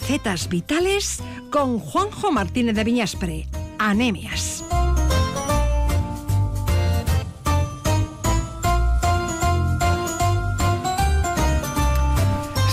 Recetas vitales con Juanjo Martínez de Viñaspre. Anemias.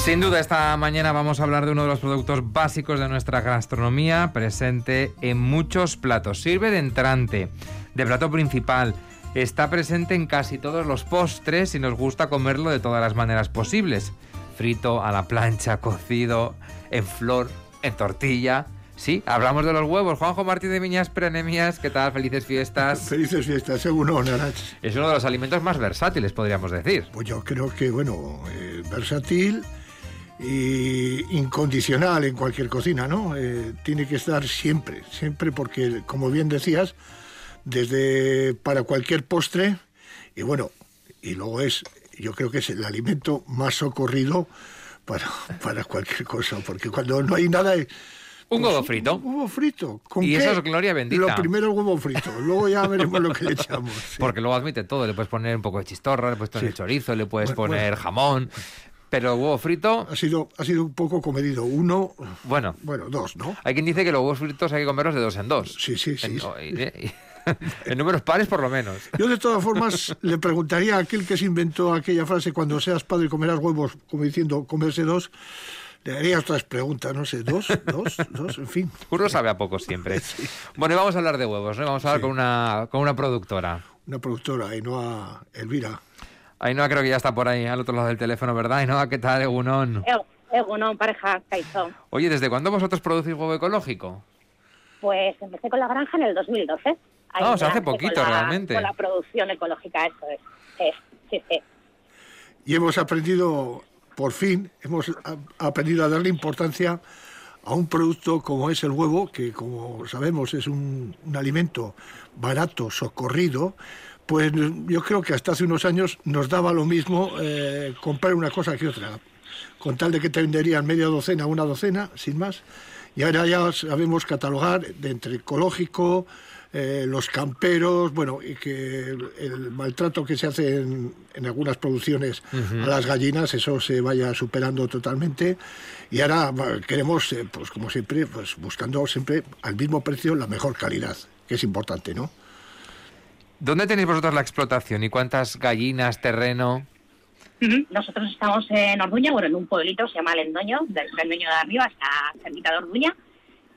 Sin duda, esta mañana vamos a hablar de uno de los productos básicos de nuestra gastronomía, presente en muchos platos. Sirve de entrante, de plato principal, está presente en casi todos los postres y nos gusta comerlo de todas las maneras posibles. Frito, a la plancha, cocido, en flor, en tortilla. Sí, hablamos de los huevos. Juanjo Martín de Miñas Prenemias, ¿qué tal? Felices fiestas. Felices fiestas, según Narach. Es uno de los alimentos más versátiles, podríamos decir. Pues yo creo que, bueno, eh, versátil y incondicional en cualquier cocina, ¿no? Eh, tiene que estar siempre, siempre porque, como bien decías, desde para cualquier postre, y bueno, y luego es, yo creo que es el alimento más socorrido para, para cualquier cosa, porque cuando no hay nada... Un huevo frito. Un huevo frito. ¿Con y eso es gloria bendita. Lo primero el huevo frito, luego ya veremos lo que le echamos. Porque luego admite todo, le puedes poner un poco de chistorra, le puedes poner chorizo, le puedes poner jamón. Pero huevo frito. Ha sido, ha sido un poco comedido. Uno. Bueno. Bueno, dos, ¿no? Hay quien dice que los huevos fritos hay que comerlos de dos en dos. Sí, sí, sí. En, números pares, por lo menos. Yo, de todas formas, le preguntaría a aquel que se inventó aquella frase: cuando seas padre comerás huevos, como diciendo, comerse dos. Le haría otras preguntas, no sé, dos, dos, dos, en fin. Uno sabe a poco siempre. Bueno, y vamos a hablar de huevos, ¿no? Vamos a hablar con, una, con una productora. Una productora, y no a Elvira. Ainhoa creo que ya está por ahí al otro lado del teléfono, ¿verdad? Ainhoa, ¿qué tal, Egunon? Egunon, pareja, Caizón. Oye, ¿desde cuándo vosotros producís huevo ecológico? Pues empecé con la granja en el 2012. O sea, hace poquito realmente. Con la producción ecológica, eso es. Sí, sí, Y hemos aprendido, por fin, hemos aprendido a darle importancia a un producto como es el huevo, que como sabemos es un, un alimento barato, socorrido, pues yo creo que hasta hace unos años nos daba lo mismo eh, comprar una cosa que otra, con tal de que te venderían media docena, una docena, sin más. Y ahora ya sabemos catalogar de entre ecológico, eh, los camperos, bueno, y que el, maltrato que se hace en, algunas producciones a las gallinas, eso se vaya superando totalmente. Y ahora queremos, eh, pues como siempre, pues buscando siempre al mismo precio la mejor calidad, que es importante, ¿no? ¿Dónde tenéis vosotros la explotación y cuántas gallinas, terreno? Nosotros estamos en Orduña, bueno, en un pueblito, se llama Lendoño, del Lendoño de arriba, está cerquita de Orduña,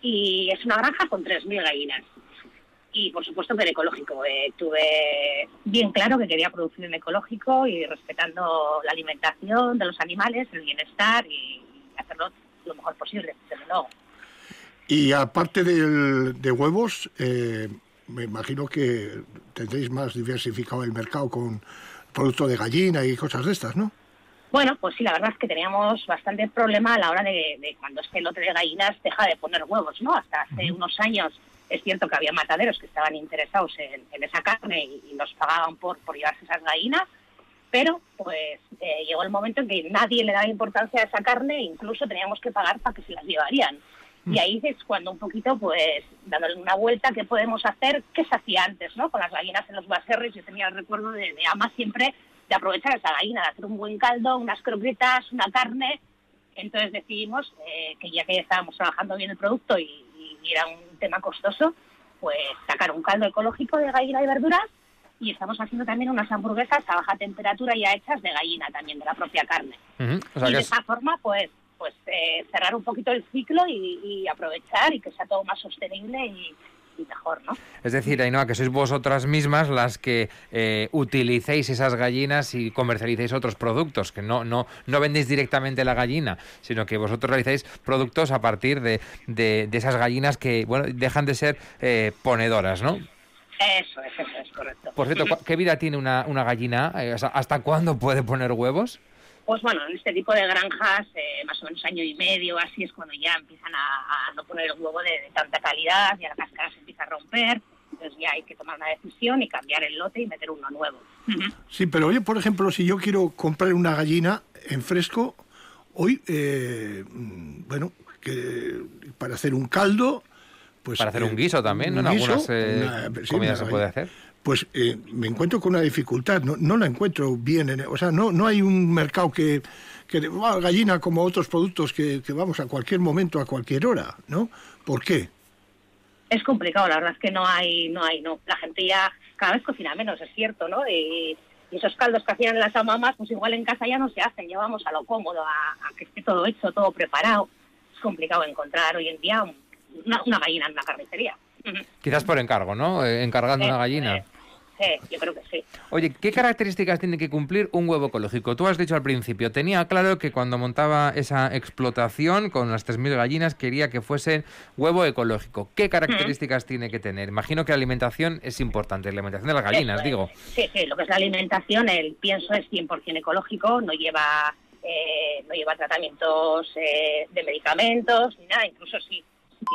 y es una granja con 3.000 gallinas. Y por supuesto que en ecológico. Eh, tuve bien claro que quería producir en ecológico y respetando la alimentación de los animales, el bienestar y hacerlo lo mejor posible, desde luego. Y aparte de huevos, eh, me imagino que tendréis más diversificado el mercado con producto de gallina y cosas de estas, ¿no? Bueno, pues sí, la verdad es que teníamos bastante problema a la hora de, cuando este lote de gallinas deja de poner huevos, ¿no? Hasta hace unos años es cierto que había mataderos que estaban interesados en, esa carne y, nos pagaban por, por llevarse esas gallinas, pero pues eh, llegó el momento en que nadie le daba importancia a esa carne e incluso teníamos que pagar para que se las llevarían. Y mm. ahí es cuando un poquito, pues, dándole una vuelta, ¿qué podemos hacer? ¿Qué se hacía antes, no? Con las gallinas en los baserres, yo tenía el recuerdo de, de ama siempre de aprovechar esa gallina, de hacer un buen caldo, unas croquetas, una carne. Entonces decidimos eh, que ya que estábamos trabajando bien el producto y, era un tema costoso, pues sacar un caldo ecológico de gallina y verduras y estamos haciendo también unas hamburguesas a baja temperatura ya hechas de gallina también, de la propia carne. y de esa forma, pues pues eh, cerrar un poquito el ciclo y, aprovechar y que sea todo más sostenible y, mejor, ¿no? Es decir, Ainhoa, que sois vosotras mismas las que eh, utilicéis esas gallinas y comercialicéis otros productos, que no, no, no vendéis directamente la gallina, sino que vosotros realizáis productos a partir de, de, esas gallinas que, bueno, dejan de ser eh, ponedoras, ¿no? Eso es, eso es correcto. Por cierto, ¿qué vida tiene una, una gallina? ¿Hasta cuándo puede poner huevos? pues bueno, en este tipo de granjas, eh, más o menos año y medio, así es cuando ya empiezan a, no poner el huevo de, tanta calidad, ya la cáscara se empieza a romper, entonces ya hay que tomar una decisión y cambiar el lote y meter uno nuevo. Sí, pero oye, por ejemplo, si yo quiero comprar una gallina en fresco, hoy, eh, bueno, que para hacer un caldo, pues... Para hacer un eh, guiso también, ¿no? En algunas comidas se puede hacer pues eh, me encuentro con una dificultad, no, no la encuentro bien, en- o sea, no, no hay un mercado que, que ah, gallina como otros productos que, que vamos a cualquier momento, a cualquier hora, ¿no? ¿Por qué? Es complicado, la verdad es que no hay, no hay, no. La gente ya cada vez cocina menos, es cierto, ¿no? Y, y esos caldos que hacían las mamás, pues igual en casa ya no se hacen, ya vamos a lo cómodo, a, a que esté todo hecho, todo preparado. Es complicado encontrar hoy en día una, una gallina en una carnicería. Quizás por encargo, ¿no? Eh, encargando una Eh, gallina. eh, Sí, yo creo que sí. Oye, ¿qué características tiene que cumplir un huevo ecológico? Tú has dicho al principio, tenía claro que cuando montaba esa explotación con las 3.000 gallinas quería que fuesen huevo ecológico. ¿Qué características tiene que tener? Imagino que la alimentación es importante, la alimentación de las gallinas, es. digo. Sí, sí, lo que es la alimentación, el pienso es 100% ecológico, no lleva eh, no lleva tratamientos eh, de medicamentos ni nada, incluso si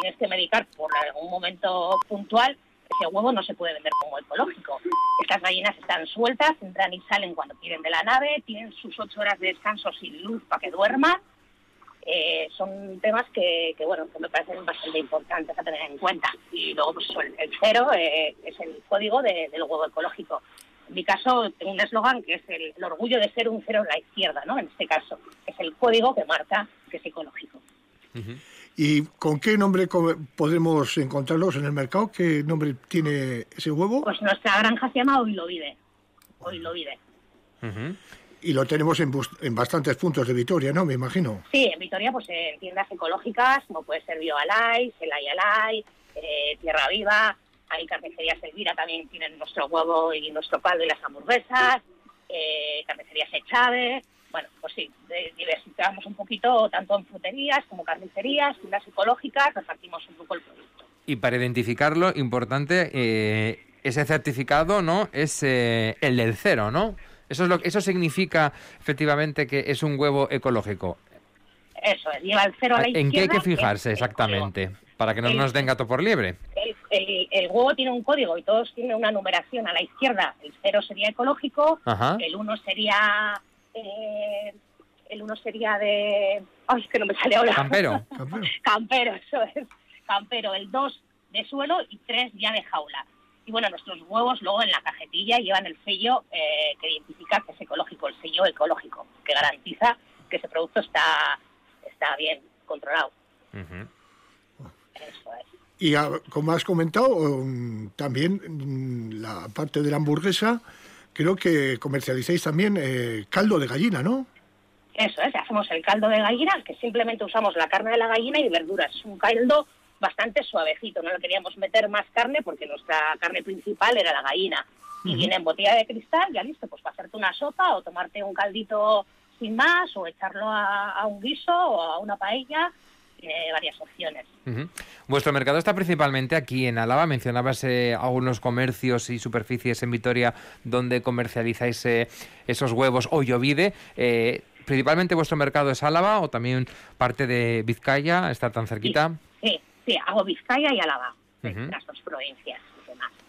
tienes que medicar por algún momento puntual, ese huevo no se puede vender como ecológico. Estas gallinas están sueltas, entran y salen cuando quieren de la nave, tienen sus ocho horas de descanso sin luz para que duerman. Eh, son temas que, bueno que me parecen bastante importantes a tener en cuenta y luego pues el, cero eh, es el código de- del huevo ecológico en mi caso tengo un eslogan que es el, el orgullo de ser un cero en la izquierda no en este caso es el código que marca que es ecológico ¿Y con qué nombre co- podemos encontrarlos en el mercado? ¿Qué nombre tiene ese huevo? pues nuestra granja se llama Hoy lo vive Hoy lo vive Ujú. Y lo tenemos en, en bastantes puntos de Vitoria, ¿no? Me imagino. Sí, en Vitoria, pues en tiendas ecológicas, como puede ser BioAlay, Celay Alay, eh, Tierra Viva, hay carnicerías Elvira, también tienen nuestro huevo y nuestro caldo y las hamburguesas, eh, carnicerías Echave, bueno, pues sí, diversificamos un poquito tanto en fruterías como carnicerías, tiendas ecológicas, repartimos un poco el producto. Y para identificarlo, importante, eh, ese certificado, ¿no? Es eh, el del cero, ¿no? Eso, es lo, eso significa efectivamente que es un huevo ecológico. Eso es, lleva el cero a la ¿En qué hay que izquierda, fijarse el exactamente? Para que no El- nos den gato por liebre. el huevo tiene un código y todos tienen una numeración a la izquierda. El cero sería ecológico, Ajá. el uno sería eh, el uno sería de ay es que no me sale ahora Campero. Campero. campero eso es campero el dos de suelo y tres ya de jaula y bueno nuestros huevos luego en la cajetilla llevan el sello eh, que identifica que es ecológico el sello ecológico que garantiza que ese producto está está bien controlado Ujú. eso es Y ah, como has comentado, um, también mm, la parte de la hamburguesa, creo que comercializáis también eh, caldo de gallina, ¿no? Eso es, hacemos el caldo de gallina, que simplemente usamos la carne de la gallina y verduras. Es un caldo bastante suavecito, no le queríamos meter más carne porque nuestra carne principal era la gallina. Y viene en botella de cristal, ya listo, pues para hacerte una sopa o tomarte un caldito sin más o echarlo a, a un guiso o a una paella. Tiene varias opciones. Vuestro mercado está principalmente aquí en Álava. Mencionabas eh, algunos comercios y superficies en Vitoria donde comercializáis eh, esos huevos o llovide. Eh, ¿Principalmente vuestro mercado es Álava o también parte de Vizcaya? ¿Está tan cerquita? Sí, sí, hago Vizcaya y Álava, las dos provincias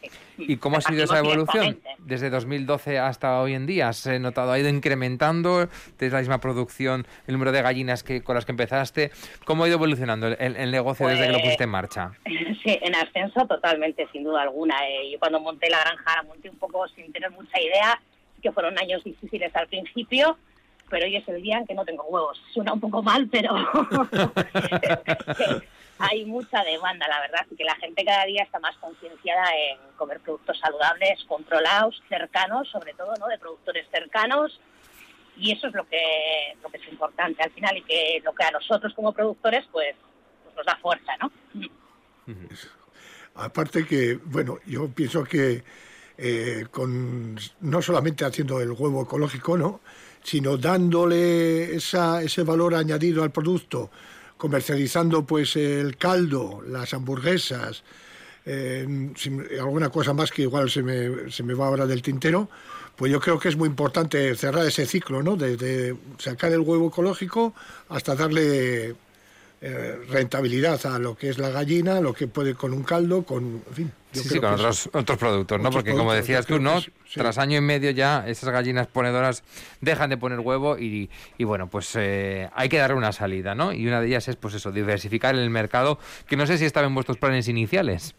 y demás. sí. ¿Y cómo ha sido esa evolución? Desde 2012 hasta hoy en día, ¿has notado? ¿Ha ido incrementando? ¿Tienes la misma producción, el número de gallinas que con las que empezaste? ¿Cómo ha ido evolucionando el, el negocio desde que lo Pues- pusiste en marcha? Sí, en ascenso totalmente, sin duda alguna. Eh, yo cuando monté la granja la monté un poco sin tener mucha idea, que fueron años difíciles al principio, pero hoy es el día en que no tengo huevos. Suena un poco mal, pero hay mucha demanda, la verdad, que la gente cada día está más concienciada en comer productos saludables, controlados, cercanos, sobre todo, ¿no? De productores cercanos. Y eso es lo que, lo que es importante al final y que lo que a nosotros como productores pues, pues nos da fuerza, ¿no? Aparte que, bueno, yo pienso que eh, con no solamente haciendo el huevo ecológico, ¿no? sino dándole esa, ese valor añadido al producto, comercializando pues el caldo, las hamburguesas, eh, alguna cosa más que igual se me, se me va ahora del tintero, pues yo creo que es muy importante cerrar ese ciclo, ¿no? Desde sacar el huevo ecológico hasta darle eh, rentabilidad a lo que es la gallina, lo que puede con un caldo, con, en fin. yo Sí, creo sí, con que es- otros, otros productos, ¿no? otros Porque como decías tú, ¿no? que es- sí. Tras año y medio ya esas gallinas ponedoras dejan de poner huevo y, y bueno, pues eh, hay que darle una salida, ¿no? Y una de ellas es, pues eso, diversificar el mercado, que no sé si estaba en vuestros planes iniciales.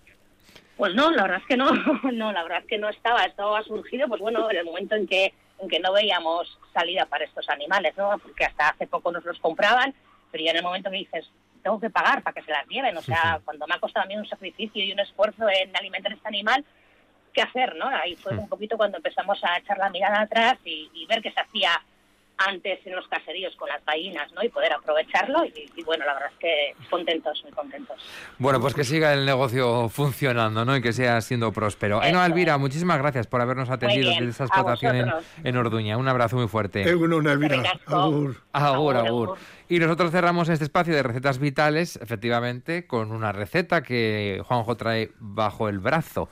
Pues no, la verdad es que no, no, la verdad es que no estaba, esto ha surgido, pues bueno, en el momento en que, en que no veíamos salida para estos animales, ¿no? Porque hasta hace poco nos los compraban, pero ya en el momento que dices, tengo que pagar para que se las lleven, o sea, cuando me ha costado a mí un sacrificio y un esfuerzo en alimentar este animal, ¿qué hacer, no? Ahí fue un poquito cuando empezamos a echar la mirada atrás y, y ver qué se hacía antes en los caseríos con las gallinas, ¿no? Y poder aprovecharlo y, y, bueno, la verdad es que contentos, muy contentos. Bueno, pues que siga el negocio funcionando, ¿no? Y que siga siendo próspero. Eso. Ainhoa Elvira, muchísimas gracias por habernos atendido desde esa explotación en, en, Orduña. Un abrazo muy fuerte. Eh, bueno, Elvira. Agur. Agur, agur. Y nosotros cerramos este espacio de recetas vitales, efectivamente, con una receta que Juanjo trae bajo el brazo.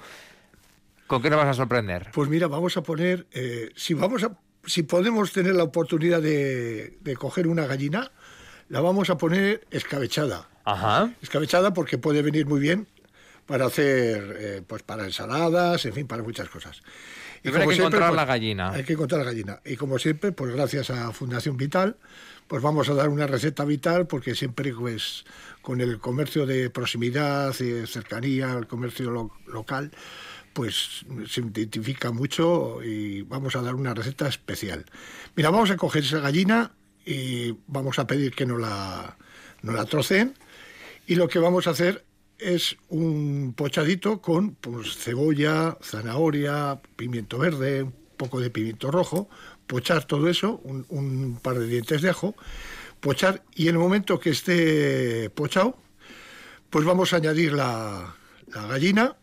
¿Con qué nos vas a sorprender? Pues mira, vamos a poner, eh, si vamos a si podemos tener la oportunidad de, de, coger una gallina, la vamos a poner escabechada. Ajá. Escabechada porque puede venir muy bien para hacer, eh, pues para ensaladas, en fin, para muchas cosas. Y Pero hay que siempre, encontrar pues, la gallina. Hay que encontrar la gallina. Y como siempre, pues gracias a Fundación Vital, pues vamos a dar una receta vital porque siempre, pues, con el comercio de proximidad, y cercanía, el comercio lo, local, pues se identifica mucho y vamos a dar una receta especial. Mira, vamos a coger esa gallina y vamos a pedir que no la, no la trocen y lo que vamos a hacer es un pochadito con pues, cebolla, zanahoria, pimiento verde, un poco de pimiento rojo, pochar todo eso, un, par de dientes de ajo, pochar y en el momento que esté pochado, pues vamos a añadir la gallina,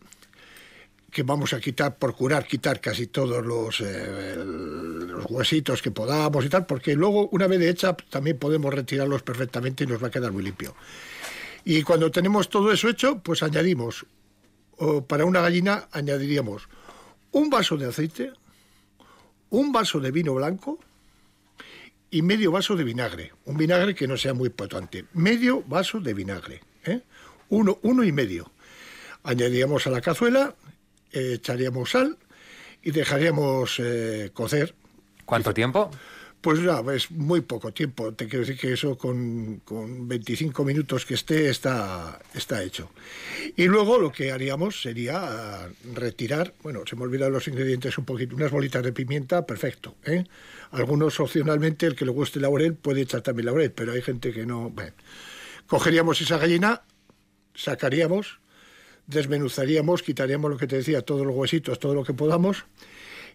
que vamos a quitar, procurar quitar casi todos los, eh, los, huesitos que podamos y tal, porque luego, una vez hecha, también podemos retirarlos perfectamente y nos va a quedar muy limpio. Y cuando tenemos todo eso hecho, pues añadimos, para una gallina añadiríamos un vaso de aceite, un vaso de vino blanco y medio vaso de vinagre. Un vinagre que no sea muy potente. Medio vaso de vinagre. ¿eh? Uno, uno y medio. Añadiríamos a la cazuela echaríamos sal y dejaríamos eh, cocer. ¿Cuánto tiempo? Pues ya, es muy poco tiempo. Te quiero decir que eso con, con 25 minutos que esté está, está hecho. Y luego lo que haríamos sería retirar, bueno, se me olvidan los ingredientes un poquito, unas bolitas de pimienta, perfecto. ¿eh? Algunos opcionalmente, el que le guste laurel puede echar también laurel, pero hay gente que no. Bueno. Cogeríamos esa gallina, sacaríamos, desmenuzaríamos, quitaríamos lo que te decía, todos los huesitos, todo lo que podamos,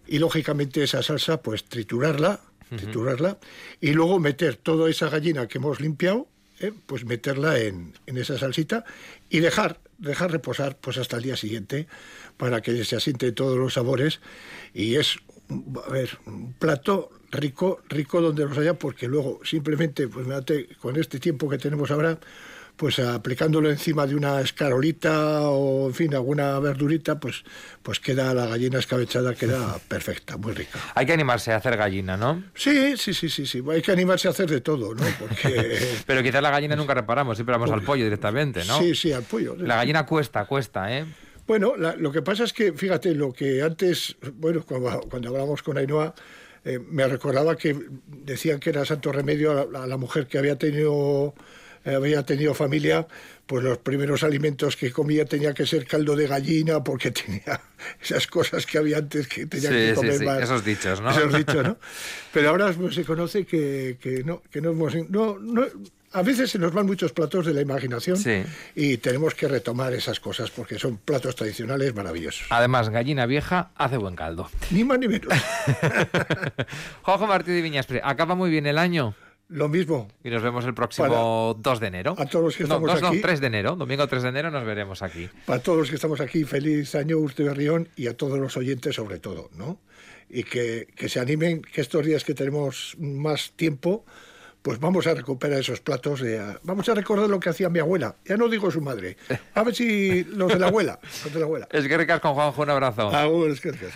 y lógicamente esa salsa, pues triturarla, triturarla, uh -huh. y luego meter toda esa gallina que hemos limpiado, eh, pues meterla en, en, esa salsita y dejar, dejar reposar pues hasta el día siguiente para que se asienten todos los sabores y es a ver, un plato rico, rico donde los haya, porque luego simplemente, pues con este tiempo que tenemos ahora, pues aplicándolo encima de una escarolita o en fin alguna verdurita pues pues queda la gallina escabechada queda perfecta muy rica. Hay que animarse a hacer gallina no sí sí sí sí sí. Hay que animarse a hacer de todo no porque pero quizás la gallina nunca reparamos siempre vamos al pollo directamente no sí sí al pollo la gallina cuesta cuesta eh bueno la, lo que pasa es que fíjate lo que antes bueno cuando, cuando hablamos con Ainhoa eh, me recordaba que decían que era santo remedio a la, a la mujer que había tenido había tenido familia, pues los primeros alimentos que comía tenía que ser caldo de gallina porque tenía esas cosas que había antes que tenía sí, que comer sí, sí. más. Esos dichos, ¿no? Esos dichos, ¿no? Pero ahora pues, se conoce que, que no, que no hemos... No, no, a veces se nos van muchos platos de la imaginación sí. y tenemos que retomar esas cosas porque son platos tradicionales maravillosos. Además, gallina vieja hace buen caldo. Ni más ni menos. Juanjo Martí de Viñaspre, acaba muy bien el año. Lo mismo. Y nos vemos el próximo Para, 2 de enero. A todos los que estamos no, aquí. No, 3 de enero. Domingo 3 de enero nos veremos aquí. Para todos los que estamos aquí, feliz año Urte Berrión y a todos los oyentes sobre todo, ¿no? Y que, que se animen, que estos días que tenemos más tiempo, pues vamos a recuperar esos platos. De, vamos a recordar lo que hacía mi abuela. Ya no digo su madre. A ver si los de la abuela. Los de la abuela. Es que ricas con Juanjo, un abrazo. Ah, es que ricas.